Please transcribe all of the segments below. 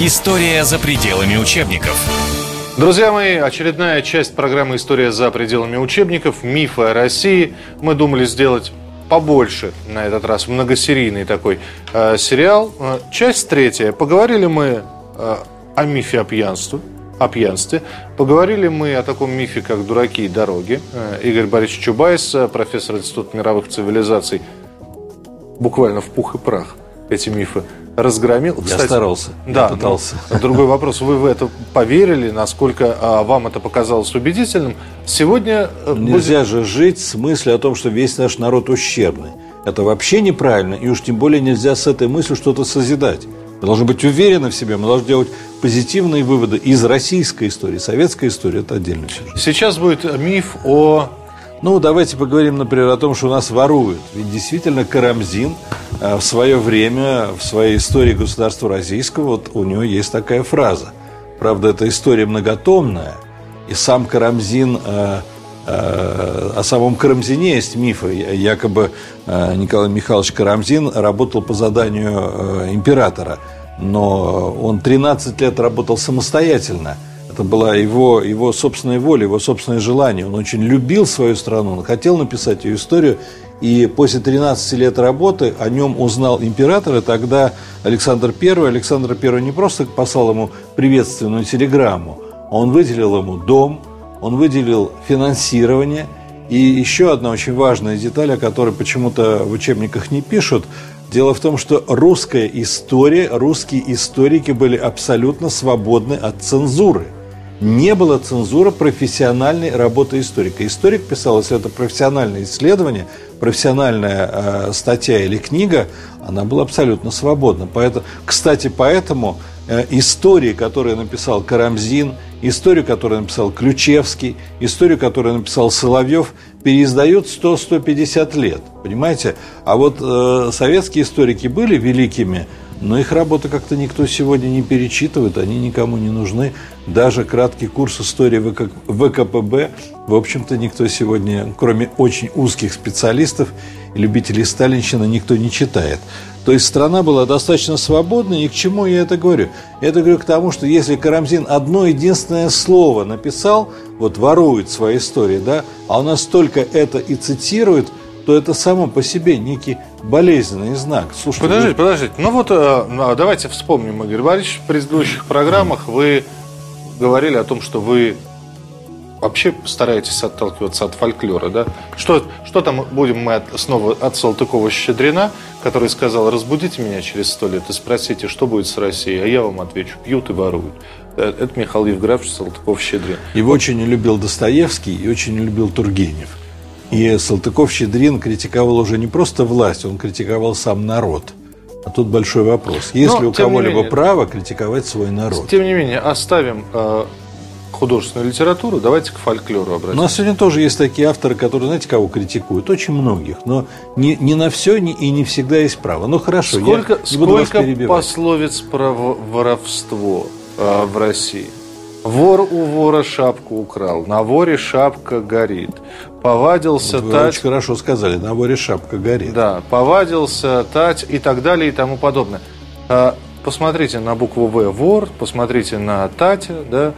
История за пределами учебников. Друзья мои, очередная часть программы «История за пределами учебников. Мифы о России». Мы думали сделать побольше на этот раз, многосерийный такой э, сериал. Э, часть третья. Поговорили мы э, о мифе о пьянстве, о пьянстве. Поговорили мы о таком мифе, как дураки и дороги. Э, Игорь Борисович Чубайс, э, профессор Института мировых цивилизаций, буквально в пух и прах эти мифы разгромил. Я Кстати, старался, да, я пытался. Ну, другой вопрос, вы в это поверили, насколько а, вам это показалось убедительным? Сегодня... Э, Нельзя будет... же жить с мыслью о том, что весь наш народ ущербный. Это вообще неправильно, и уж тем более нельзя с этой мыслью что-то созидать. Мы должны быть уверены в себе, мы должны делать позитивные выводы из российской истории. Советская история – это отдельный сюжет. Сейчас будет миф о ну, давайте поговорим, например, о том, что у нас воруют. Ведь действительно Карамзин э, в свое время, в своей истории государства российского, вот у него есть такая фраза. Правда, эта история многотомная, и сам Карамзин, э, э, о самом Карамзине есть мифы. Якобы Николай Михайлович Карамзин работал по заданию императора, но он 13 лет работал самостоятельно – это была его, его собственная воля, его собственное желание. Он очень любил свою страну, он хотел написать ее историю. И после 13 лет работы о нем узнал император, и тогда Александр I. Александр I не просто послал ему приветственную телеграмму, он выделил ему дом, он выделил финансирование. И еще одна очень важная деталь, о которой почему-то в учебниках не пишут, Дело в том, что русская история, русские историки были абсолютно свободны от цензуры – не было цензуры профессиональной работы историка. Историк писал, если это профессиональное исследование, профессиональная э, статья или книга, она была абсолютно свободна. Поэтому, кстати, поэтому э, истории, которые написал Карамзин, историю, которую написал Ключевский, историю, которую написал Соловьев, переиздают 100-150 лет. Понимаете? А вот э, советские историки были великими но их работы как-то никто сегодня не перечитывает, они никому не нужны. Даже краткий курс истории ВК, ВКПБ, в общем-то, никто сегодня, кроме очень узких специалистов и любителей сталинщины, никто не читает. То есть страна была достаточно свободной, и к чему я это говорю? Я это говорю к тому, что если Карамзин одно единственное слово написал, вот ворует свои истории, да, а у нас только это и цитирует, то это само по себе некий болезненный знак. Слушайте, подождите, вы... подождите. Ну вот э, ну, давайте вспомним, Игорь Борисович, в предыдущих программах вы говорили о том, что вы вообще стараетесь отталкиваться от фольклора, да? Что, что там будем мы от, снова от Салтыкова-Щедрина, который сказал, разбудите меня через сто лет и спросите, что будет с Россией, а я вам отвечу, пьют и воруют. Э, это Михаил Евграфович Салтыков-Щедрин. Его вот. очень любил Достоевский и очень любил Тургенев. И Салтыков-Щедрин критиковал уже не просто власть, он критиковал сам народ. А тут большой вопрос. Есть ли у кого-либо право критиковать свой народ? Тем не менее, оставим э, художественную литературу, давайте к фольклору обратимся. У нас сегодня тоже есть такие авторы, которые, знаете, кого критикуют? Очень многих. Но не, не на все не, и не всегда есть право. Ну хорошо, сколько, я не буду сколько пословиц про воровство э, в России? Вор у вора шапку украл, на воре шапка горит. Повадился вот тать... Очень хорошо сказали, на воре шапка горит. Да, повадился тать и так далее и тому подобное. А, посмотрите на букву В вор, посмотрите на тать, да,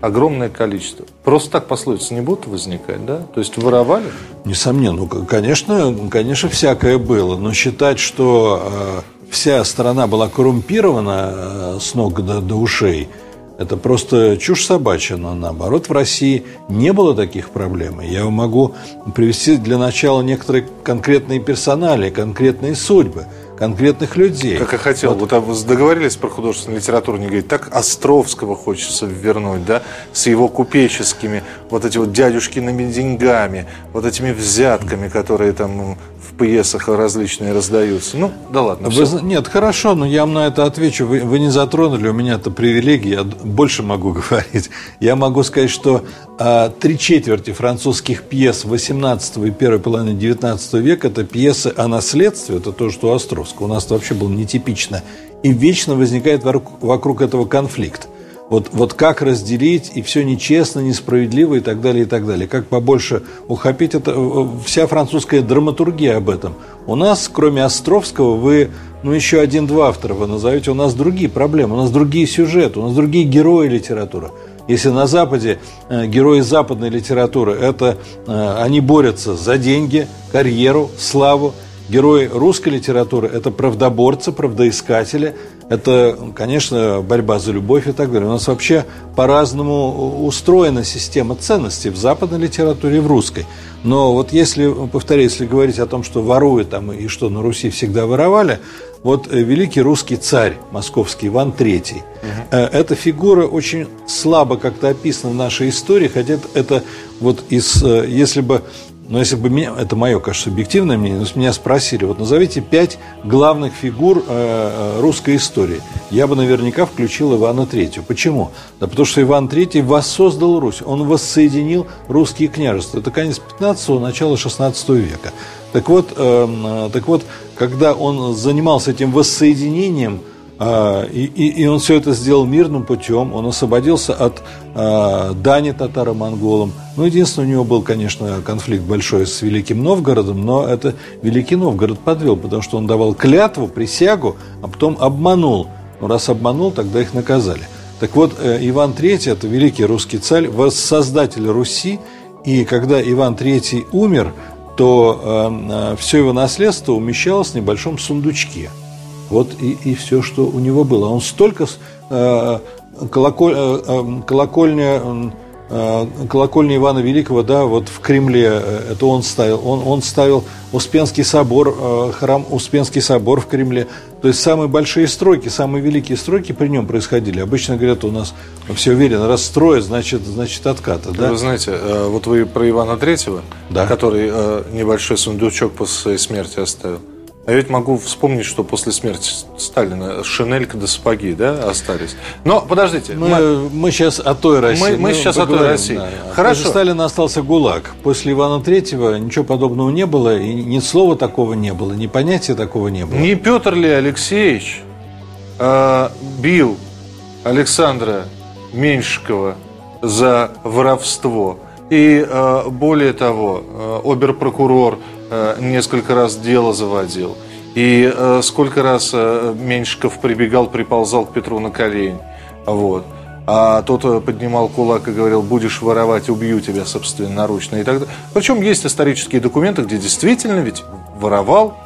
огромное количество. Просто так пословицы не будут возникать, да? То есть воровали? Несомненно. Ну, конечно, конечно, всякое было. Но считать, что э, вся страна была коррумпирована э, с ног до, до ушей – это просто чушь собачья, но наоборот в России не было таких проблем. Я могу привести для начала некоторые конкретные персонали, конкретные судьбы конкретных людей. Как я хотел. Вот, вот договорились про художественную литературу, не говорить, так Островского хочется вернуть, да, с его купеческими, вот эти вот дядюшкиными деньгами, вот этими взятками, которые там пьесах различные раздаются. Ну, да ладно. Вы, нет, хорошо, но я вам на это отвечу. Вы, вы не затронули, у меня это привилегия, я больше могу говорить. Я могу сказать, что а, три четверти французских пьес 18 и первой половины 19 века – это пьесы о наследстве, это то, что у Островского. У нас это вообще было нетипично. И вечно возникает вокруг этого конфликт. Вот, вот как разделить, и все нечестно, несправедливо и так далее, и так далее. Как побольше ухопить, это вся французская драматургия об этом. У нас, кроме Островского, вы, ну, еще один-два автора вы назовете, у нас другие проблемы, у нас другие сюжеты, у нас другие герои литературы. Если на Западе э, герои западной литературы, это э, они борются за деньги, карьеру, славу, Герои русской литературы – это правдоборцы, правдоискатели, это, конечно, борьба за любовь и так далее. У нас вообще по-разному устроена система ценностей в западной литературе и в русской. Но вот если, повторяю, если говорить о том, что воруют там и что на Руси всегда воровали, вот э, великий русский царь московский Иван III. Угу. Эта фигура очень слабо как-то описана в нашей истории, хотя это вот из, э, если бы но если бы меня, это мое, кажется, субъективное мнение, но меня спросили, вот назовите пять главных фигур э, э русской истории, я бы наверняка включил Ивана Третьего. Почему? Да потому что Иван Третий воссоздал Русь, он воссоединил русские княжества. Это конец 15-го, начало 16 века. Так вот, э, э, так вот, когда он занимался этим воссоединением, и, и, и он все это сделал мирным путем, он освободился от э, дани татаро-монголам. Ну, единственное, у него был, конечно, конфликт большой с Великим Новгородом, но это Великий Новгород подвел, потому что он давал клятву, присягу, а потом обманул. Ну, раз обманул, тогда их наказали. Так вот, э, Иван III – это великий русский царь, воссоздатель Руси, и когда Иван III умер, то э, э, все его наследство умещалось в небольшом сундучке – вот и, и все, что у него было. Он столько э, колоколь, э, э колокольня, э, колокольня Ивана Великого, да, вот в Кремле, э, это он ставил. Он, он ставил Успенский собор, э, храм Успенский собор в Кремле. То есть самые большие стройки, самые великие стройки при нем происходили. Обычно говорят, у нас все уверенно, раз строят, значит, значит отката. Да? Вы знаете, э, вот вы про Ивана Третьего, да. который небольшой сундучок после смерти оставил. А я ведь могу вспомнить, что после смерти Сталина шинелька до сапоги, да, остались. Но подождите. Мы, мы, мы сейчас о той России. Мы, мы сейчас поговорим, о той России. Да. Хорошо. После Сталина остался ГУЛАГ. После Ивана Третьего ничего подобного не было, и ни слова такого не было, ни понятия такого не было. Не Петр ли Алексеевич э, бил Александра Меньшикова за воровство? И э, более того, э, оберпрокурор Э, несколько раз дело заводил. И э, сколько раз э, Меньшиков прибегал, приползал к Петру на колени. Вот. А тот поднимал кулак и говорил, будешь воровать, убью тебя собственноручно. И так далее. Причем есть исторические документы, где действительно ведь воровал.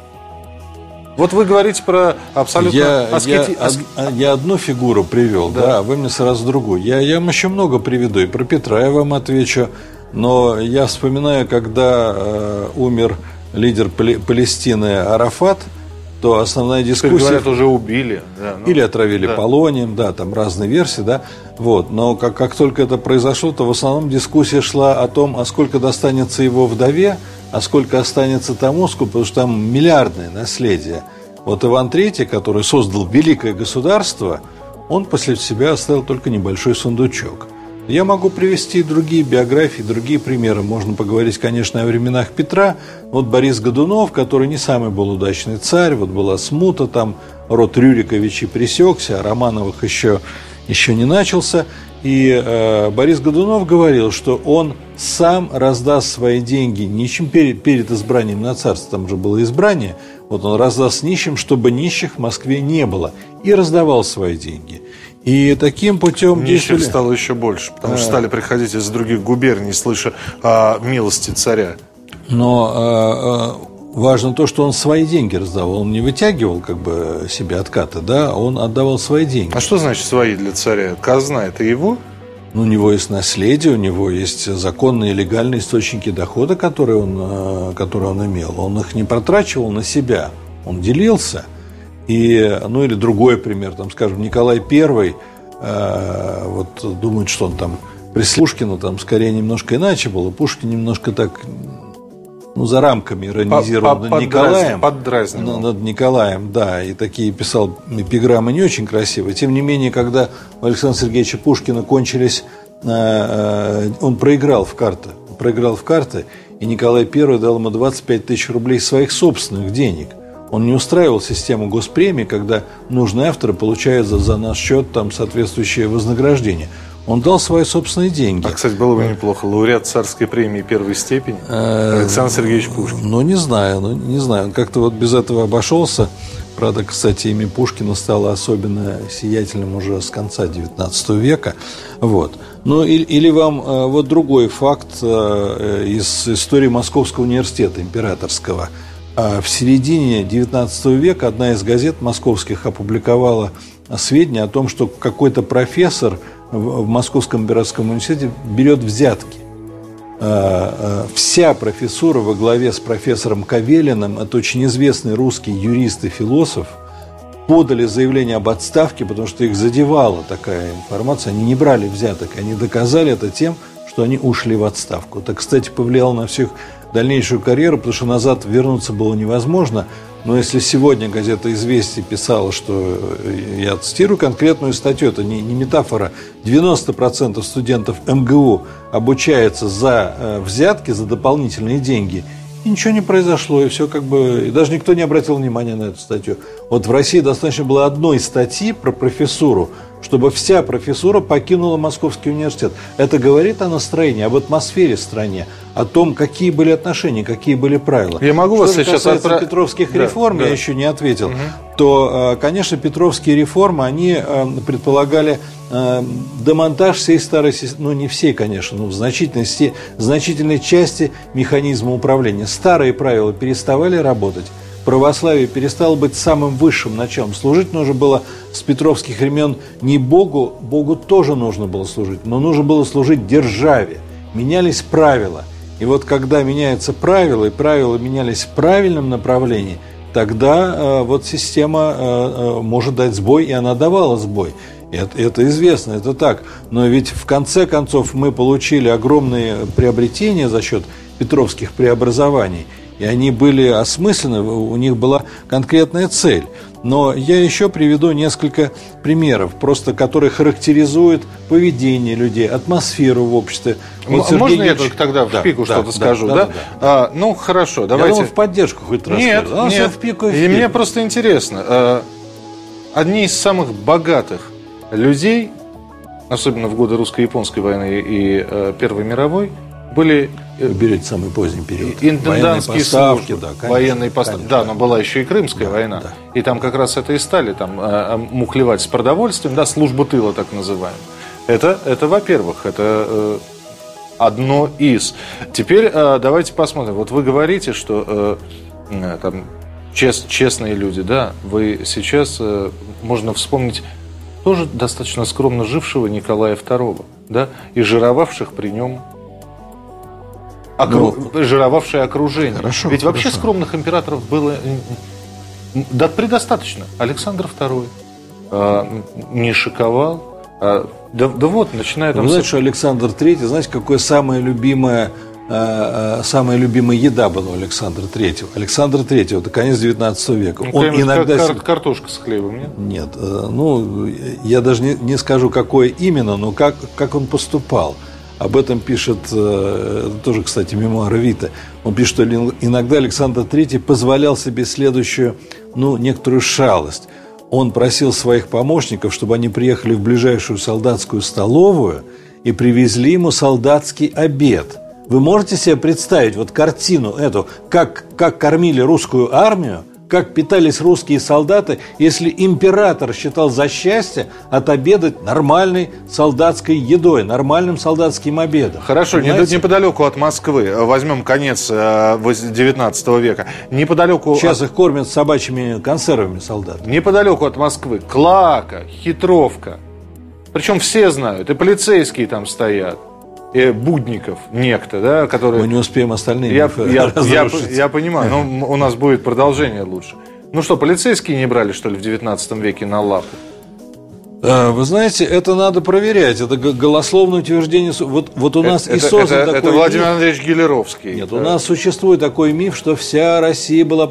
Вот вы говорите про абсолютно я, аскети... я, я одну фигуру привел, да. да, а вы мне сразу другую. Я, я вам еще много приведу, и про Петра я вам отвечу. Но я вспоминаю, когда э, умер лидер Палестины Арафат, то основная дискуссия... Говорят, уже убили. Да, ну, или отравили да. полонием, да, там разные версии, да. Вот. Но как, как только это произошло, то в основном дискуссия шла о том, а сколько достанется его вдове, а сколько останется тому, потому что там миллиардное наследие. Вот Иван III, который создал великое государство, он после себя оставил только небольшой сундучок. Я могу привести другие биографии, другие примеры. Можно поговорить, конечно, о временах Петра. Вот Борис Годунов, который не самый был удачный царь, вот была смута, там род Рюриковичей пресекся, а Романовых еще, еще не начался. И э, Борис Годунов говорил, что он сам раздаст свои деньги нищим перед, перед избранием на царство, там же было избрание, вот он раздаст нищим, чтобы нищих в Москве не было, и раздавал свои деньги. И таким путем Нищих действовали... стало еще больше, потому а... что стали приходить из других губерний, слыша о милости царя. Но а, а, важно то, что он свои деньги раздавал. Он не вытягивал как бы себе откаты, да, он отдавал свои деньги. А что значит свои для царя? Казна – это его? Ну, у него есть наследие, у него есть законные и легальные источники дохода, которые он, а, которые он имел. Он их не протрачивал на себя, он делился – и, ну или другой пример, там, скажем, Николай I, э, вот думают, что он там при Пушкину там скорее немножко иначе было. Пушкин немножко так ну, за рамками иронизировал над Николаем. Поддразнивал. Над Николаем, да, и такие писал эпиграммы не очень красивые. Тем не менее, когда у Александра Сергеевича Пушкина кончились, э, э, он проиграл в карты, проиграл в карты, и Николай I дал ему 25 тысяч рублей своих собственных денег – Он не устраивал систему госпремии, когда нужные авторы получают за, за наш счет там соответствующее вознаграждение. Он дал свои собственные деньги. А, кстати, было бы неплохо. Лауреат царской премии первой степени Э, Александр Сергеевич Пушкин. Ну, не знаю, ну, не знаю. Он как-то вот без этого обошелся. Правда, кстати, имя Пушкина стало особенно сиятельным уже с конца XIX века. Вот. Ну, или, или вам э, вот другой факт э, из истории Московского университета императорского. А В середине XIX века одна из газет московских опубликовала сведения о том, что какой-то профессор в Московском императорском университете берет взятки. Э, э, Вся профессура во главе с профессором Кавелиным, это очень известный русский юрист и философ, подали заявление об отставке, потому что их задевала такая информация. Они не брали взяток, они доказали это тем, что они ушли в отставку. Это, кстати, повлияло на всех дальнейшую карьеру, потому что назад вернуться было невозможно. Но если сегодня газета «Известия» писала, что, э, я цитирую конкретную статью, это не, не метафора, 90% студентов МГУ обучается за э, взятки, за дополнительные деньги, и ничего не произошло, и все как бы, и даже никто не обратил внимания на эту статью. Вот в России достаточно было одной статьи про профессуру, чтобы вся профессура покинула Московский университет. Это говорит о настроении, об атмосфере в стране, о том, какие были отношения, какие были правила. Я могу Что вас сейчас касается отпра- петровских Да, реформ, да. я еще не ответил, то, э, конечно, петровские реформы, они э, предполагали э, демонтаж всей старой системы, ну не всей, конечно, но в значительной, значительной части механизма управления. Старые правила переставали работать, православие перестало быть самым высшим началом. Служить нужно было с петровских времен не Богу, Богу тоже нужно было служить, но нужно было служить державе. Менялись правила. И вот когда меняются правила, и правила менялись в правильном направлении, тогда э, вот система э, э, может дать сбой, и она давала сбой. Это, это известно, это так. Но ведь в конце концов мы получили огромные приобретения за счет петровских преобразований. И они были осмысленны, у них была конкретная цель. Но я еще приведу несколько примеров, просто которые характеризуют поведение людей, атмосферу в обществе. Вот Сергей Можно я Юрьевич- только тогда в Да, пику да, что-то да, скажу, да? да? да. А, ну, хорошо, Я давайте. думал, в поддержку хоть раз. Нет. А, нет. в пику и в И пику. мне просто интересно. э, Одни из самых богатых людей, особенно в годы русско-японской войны и э, Первой мировой, были э, берете самый поздний период. интендантские Военные поставки, службы, да, конечно, военные поставки. конечно. Да, но была еще и Крымская война. да. И там как раз это и стали там э, э, мухлевать с продовольствием, да, службу тыла так называемую. Это, это во-первых, это э, одно из. Теперь э, давайте посмотрим. Вот вы говорите, что э, там чест- честные люди, да, вы сейчас э, можно вспомнить тоже достаточно скромно жившего Николая II, да, и жировавших при нем окру- жировавшее окружение. Ну, Хорошо, Ведь вообще хорошо. скромных императоров было м, да, предостаточно. Александр II э, не шиковал. а, да, да вот, начиная там... Вы знаете, что Александр III, знаете, какое самое любимое, э, э, самая любимая еда была у Александра III? Александр III, это конец 19 века. Ну, Он иногда... кар- картошка с хлебом, нет? Нет, э, ну, я даже не, не скажу, какое именно, но как, как он поступал. Об этом пишет, э, это тоже, кстати, мемуары Вита. Он пишет, что иногда Александр III позволял себе следующую, ну, некоторую шалость. Он просил своих помощников, чтобы они приехали в ближайшую солдатскую столовую и привезли ему солдатский обед. Вы можете себе представить вот картину эту, как, как кормили русскую армию, как питались русские солдаты, если император считал за счастье отобедать нормальной солдатской едой, нормальным солдатским обедом. Хорошо, Понимаете? неподалеку от Москвы, э, возьмем конец э, воз- 19 века, неподалеку, Сейчас от, их кормят собачьими консервами солдат. неподалеку от Москвы Клака, Хитровка. Причем все знают, и полицейские там стоят, Будников некто, да, который... Мы не успеем остальные Я, мифы я, я, я понимаю, но у нас будет продолжение лучше. Ну что, полицейские не брали, что ли, в 19 веке на лапу? А, Вы знаете, это надо проверять. Это голословное утверждение. Вот, вот у нас это, и создан это- такой это Владимир миф. Андреевич Гелеровский. Нет, у нас существует такой миф, что вся Россия была...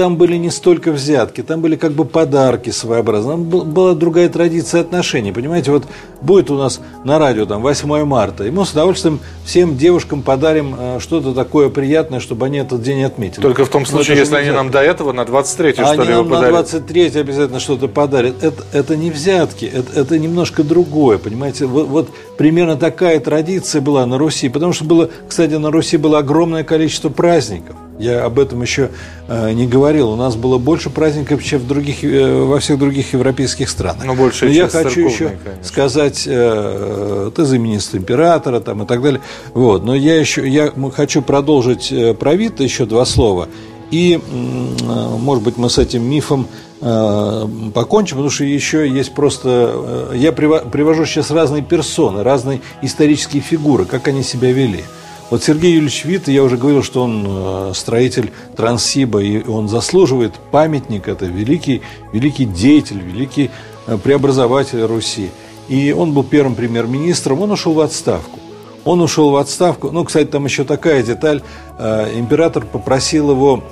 Там были не столько взятки, там были как бы подарки своеобразные. Там была другая традиция отношений. Понимаете, вот будет у нас на радио там 8 марта, и мы с удовольствием всем девушкам подарим э, что-то такое приятное, чтобы они этот день отметили. Только в том случае, если они нам до этого на 23 что они ли, нам на 23 обязательно что-то подарят. Это, это не взятки, это, это немножко другое, понимаете. Вот, вот примерно такая традиция была на Руси, потому что было, кстати, на Руси было огромное количество праздников. Я об этом еще э, не говорил. У нас было больше праздников, чем в других, э, во всех других европейских странах. Но, больше Но я хочу еще конечно. сказать, э, ты знаменитый императора там, и так далее. Вот. Но я еще я хочу продолжить э, про вид еще два слова. И, э, может быть, мы с этим мифом э, покончим, потому что еще есть просто... Я привожу сейчас разные персоны, разные исторические фигуры, как они себя вели. Вот Сергей Юрьевич Вит, я уже говорил, что он э, строитель Транссиба, и он заслуживает памятник, это великий, великий деятель, великий э, преобразователь Руси. И он был первым премьер-министром, он ушел в отставку. Он ушел в отставку. Ну, кстати, там еще такая деталь. Э, император попросил его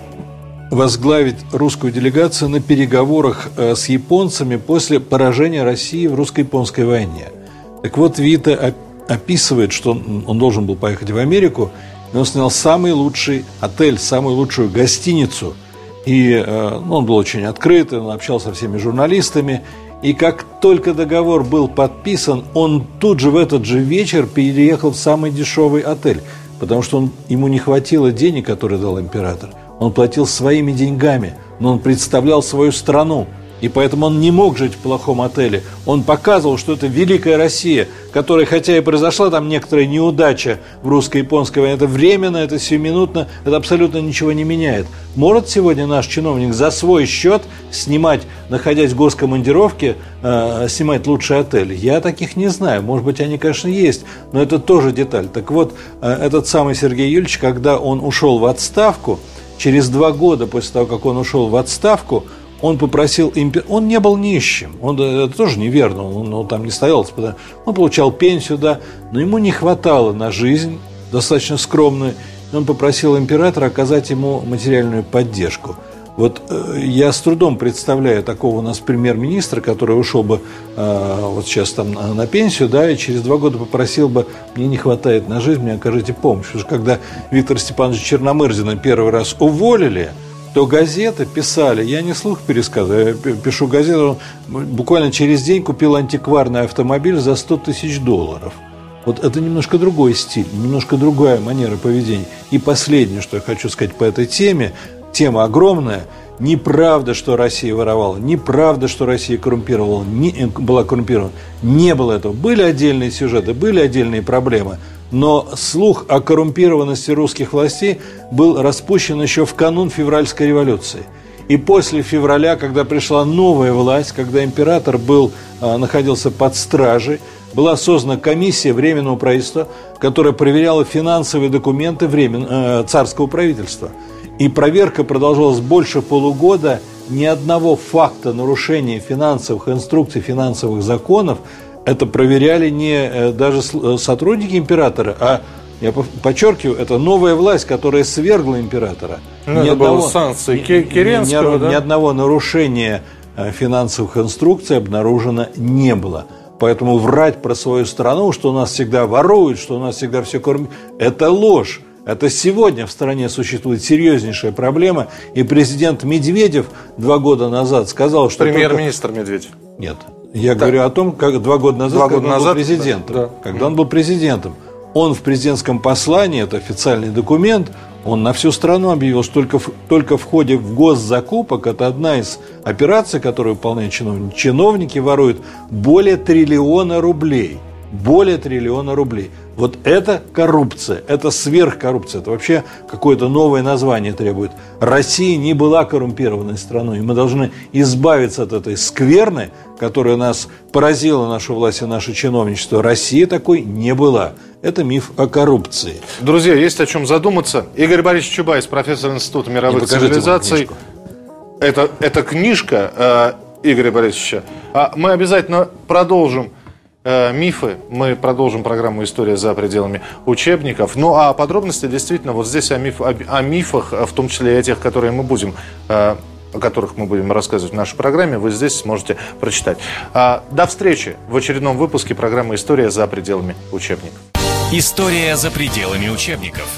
возглавить русскую делегацию на переговорах с японцами после поражения России в русско-японской войне. Так вот, Вита описывает, что он, должен был поехать в Америку, и он снял самый лучший отель, самую лучшую гостиницу. И э, ну, он был очень открытый, он общался со всеми журналистами. И как только договор был подписан, он тут же в этот же вечер переехал в самый дешевый отель, потому что он, ему не хватило денег, которые дал император. Он платил своими деньгами, но он представлял свою страну. И поэтому он не мог жить в плохом отеле. Он показывал, что это великая Россия, которая, хотя и произошла там некоторая неудача в русско-японской войне, это временно, это сиюминутно, это абсолютно ничего не меняет. Может сегодня наш чиновник за свой счет снимать, находясь в госкомандировке, э, снимать лучший отель? Я таких не знаю. Может быть, они, конечно, есть, но это тоже деталь. Так вот, э, этот самый Сергей Юрьевич, когда он ушел в отставку, через два года после того, как он ушел в отставку, он попросил импер... Он не был нищим, он, это тоже неверно, он, он там не стоял, он получал пенсию, да, но ему не хватало на жизнь, достаточно скромную, и он попросил императора оказать ему материальную поддержку. Вот э, я с трудом представляю такого у нас премьер-министра, который ушел бы э, вот сейчас там на, на пенсию, да, и через два года попросил бы, мне не хватает на жизнь, мне окажите помощь. Потому что когда Виктора Степановича Черномырдина первый раз уволили, то газеты писали, я не слух пересказываю, я пишу газету, буквально через день купил антикварный автомобиль за 100 тысяч долларов. Вот это немножко другой стиль, немножко другая манера поведения. И последнее, что я хочу сказать по этой теме, тема огромная, Неправда, что Россия воровала, неправда, что Россия коррумпировала, не, была коррумпирована. Не было этого. Были отдельные сюжеты, были отдельные проблемы – но слух о коррумпированности русских властей был распущен еще в канун февральской революции. И после февраля, когда пришла новая власть, когда император был, а, находился под стражей, была создана комиссия Временного правительства, которая проверяла финансовые документы времен, э, царского правительства. И проверка продолжалась больше полугода. Ни одного факта нарушения финансовых инструкций, финансовых законов – это проверяли не э, даже э, сотрудники императора, а я подчеркиваю, это новая власть, которая свергла императора. Ну, ни это одного, было санкции Керенского, ни, ни, да? ни одного нарушения э, финансовых инструкций обнаружено не было. Поэтому врать про свою страну, что у нас всегда воруют, что у нас всегда все кормят, это ложь. Это сегодня в стране существует серьезнейшая проблема, и президент Медведев два года назад сказал, что... Премьер-министр только... Медведев. Нет, я да. говорю о том, как два года назад, два года когда назад, он был президентом. Да, да. Когда он был президентом, он в президентском послании, это официальный документ, он на всю страну объявил, что только в, только в ходе в госзакупок, это одна из операций, которую выполняют чиновники, чиновники воруют более триллиона рублей. Более триллиона рублей. Вот это коррупция, это сверхкоррупция, это вообще какое-то новое название требует. Россия не была коррумпированной страной, и мы должны избавиться от этой скверны, которая нас поразила, нашу власть и наше чиновничество. Россия такой не была. Это миф о коррупции. Друзья, есть о чем задуматься. Игорь Борисович Чубайс, профессор Института мировых цивилизаций. Это, это книжка э, Игоря Борисовича. А мы обязательно продолжим мифы. Мы продолжим программу «История за пределами учебников». Ну, а подробности действительно вот здесь о, миф, о, о мифах, в том числе и о тех, которые мы будем э, о которых мы будем рассказывать в нашей программе, вы здесь сможете прочитать. А, до встречи в очередном выпуске программы «История за пределами учебников». История за пределами учебников.